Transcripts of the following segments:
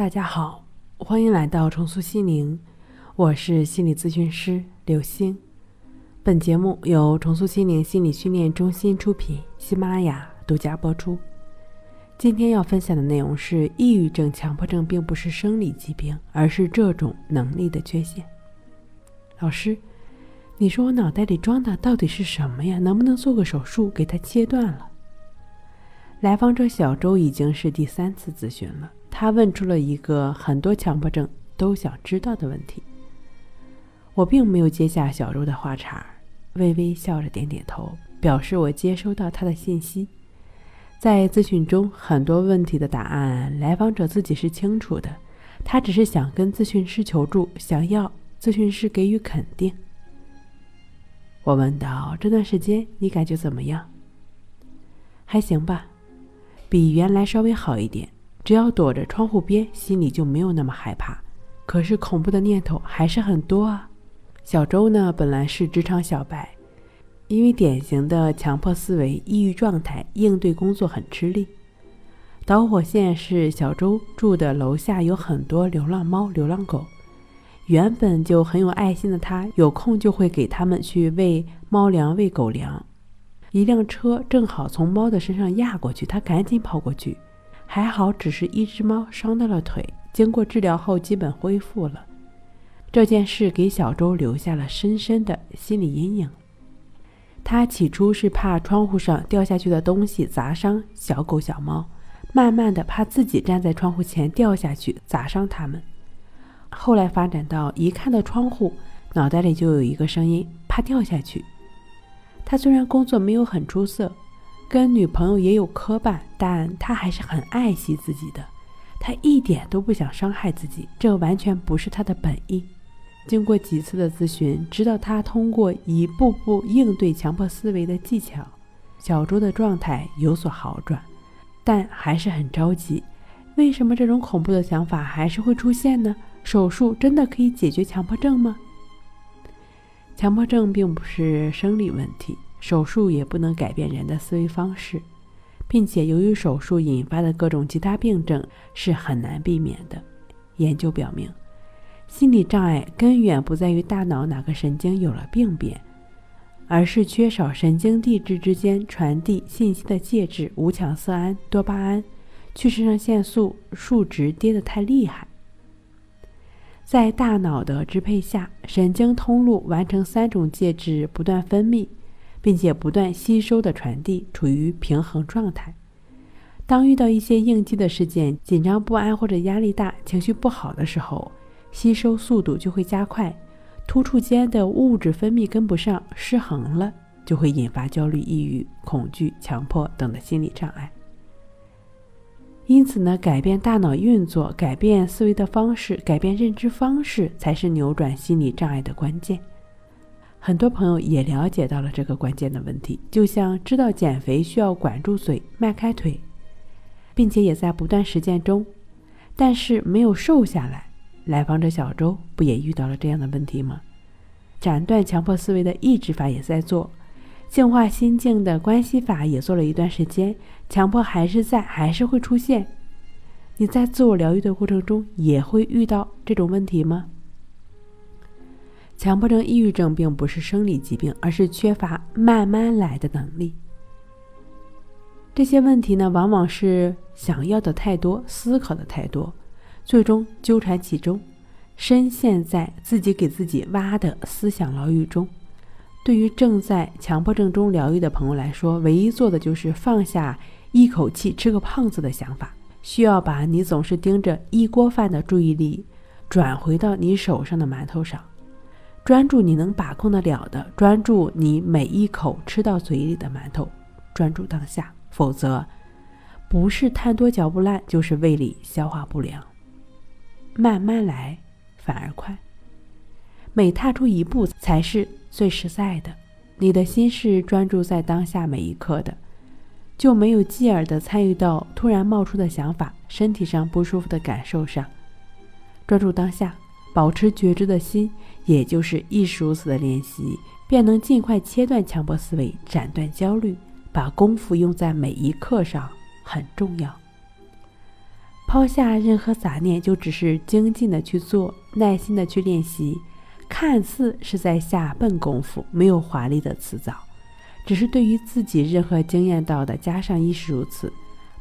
大家好，欢迎来到重塑心灵，我是心理咨询师刘星。本节目由重塑心灵心理训练中心出品，喜马拉雅独家播出。今天要分享的内容是：抑郁症、强迫症并不是生理疾病，而是这种能力的缺陷。老师，你说我脑袋里装的到底是什么呀？能不能做个手术给它切断了？来访者小周已经是第三次咨询了。他问出了一个很多强迫症都想知道的问题。我并没有接下小周的话茬，微微笑着点点头，表示我接收到他的信息。在咨询中，很多问题的答案来访者自己是清楚的，他只是想跟咨询师求助，想要咨询师给予肯定。我问道：“这段时间你感觉怎么样？”还行吧，比原来稍微好一点。只要躲着窗户边，心里就没有那么害怕。可是恐怖的念头还是很多啊。小周呢，本来是职场小白，因为典型的强迫思维、抑郁状态，应对工作很吃力。导火线是小周住的楼下有很多流浪猫、流浪狗，原本就很有爱心的他，有空就会给他们去喂猫粮、喂狗粮。一辆车正好从猫的身上压过去，他赶紧跑过去。还好，只是一只猫伤到了腿，经过治疗后基本恢复了。这件事给小周留下了深深的心理阴影。他起初是怕窗户上掉下去的东西砸伤小狗小猫，慢慢的怕自己站在窗户前掉下去砸伤它们。后来发展到一看到窗户，脑袋里就有一个声音，怕掉下去。他虽然工作没有很出色。跟女朋友也有磕绊，但他还是很爱惜自己的，他一点都不想伤害自己，这完全不是他的本意。经过几次的咨询，直到他通过一步步应对强迫思维的技巧，小周的状态有所好转，但还是很着急。为什么这种恐怖的想法还是会出现呢？手术真的可以解决强迫症吗？强迫症并不是生理问题。手术也不能改变人的思维方式，并且由于手术引发的各种其他病症是很难避免的。研究表明，心理障碍根源不在于大脑哪个神经有了病变，而是缺少神经递质之间传递信息的介质——五羟色胺、多巴胺、去肾上腺素数值跌得太厉害。在大脑的支配下，神经通路完成三种介质不断分泌。并且不断吸收的传递，处于平衡状态。当遇到一些应激的事件，紧张不安或者压力大、情绪不好的时候，吸收速度就会加快，突触间的物质分泌跟不上，失衡了，就会引发焦虑、抑郁、恐惧、强迫等的心理障碍。因此呢，改变大脑运作，改变思维的方式，改变认知方式，才是扭转心理障碍的关键。很多朋友也了解到了这个关键的问题，就像知道减肥需要管住嘴、迈开腿，并且也在不断实践中，但是没有瘦下来。来访者小周不也遇到了这样的问题吗？斩断强迫思维的抑制法也在做，净化心境的关系法也做了一段时间，强迫还是在，还是会出现。你在自我疗愈的过程中也会遇到这种问题吗？强迫症、抑郁症并不是生理疾病，而是缺乏慢慢来的能力。这些问题呢，往往是想要的太多，思考的太多，最终纠缠其中，深陷在自己给自己挖的思想牢狱中。对于正在强迫症中疗愈的朋友来说，唯一做的就是放下一口气吃个胖子的想法，需要把你总是盯着一锅饭的注意力，转回到你手上的馒头上。专注你能把控得了的，专注你每一口吃到嘴里的馒头，专注当下。否则，不是贪多嚼不烂，就是胃里消化不良。慢慢来，反而快。每踏出一步，才是最实在的。你的心是专注在当下每一刻的，就没有继而的参与到突然冒出的想法、身体上不舒服的感受上。专注当下。保持觉知的心，也就是亦是如此的练习，便能尽快切断强迫思维，斩断焦虑，把功夫用在每一刻上，很重要。抛下任何杂念，就只是精进的去做，耐心的去练习。看似是在下笨功夫，没有华丽的辞藻，只是对于自己任何经验到的，加上亦是如此。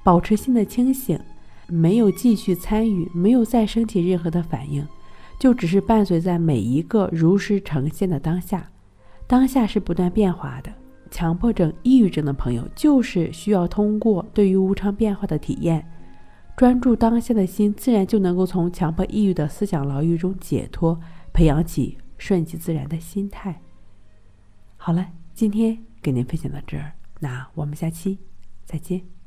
保持心的清醒，没有继续参与，没有再升起任何的反应，就只是伴随在每一个如实呈现的当下。当下是不断变化的。强迫症、抑郁症的朋友，就是需要通过对于无常变化的体验，专注当下的心，自然就能够从强迫、抑郁的思想牢狱中解脱。培养起顺其自然的心态。好了，今天给您分享到这儿，那我们下期再见。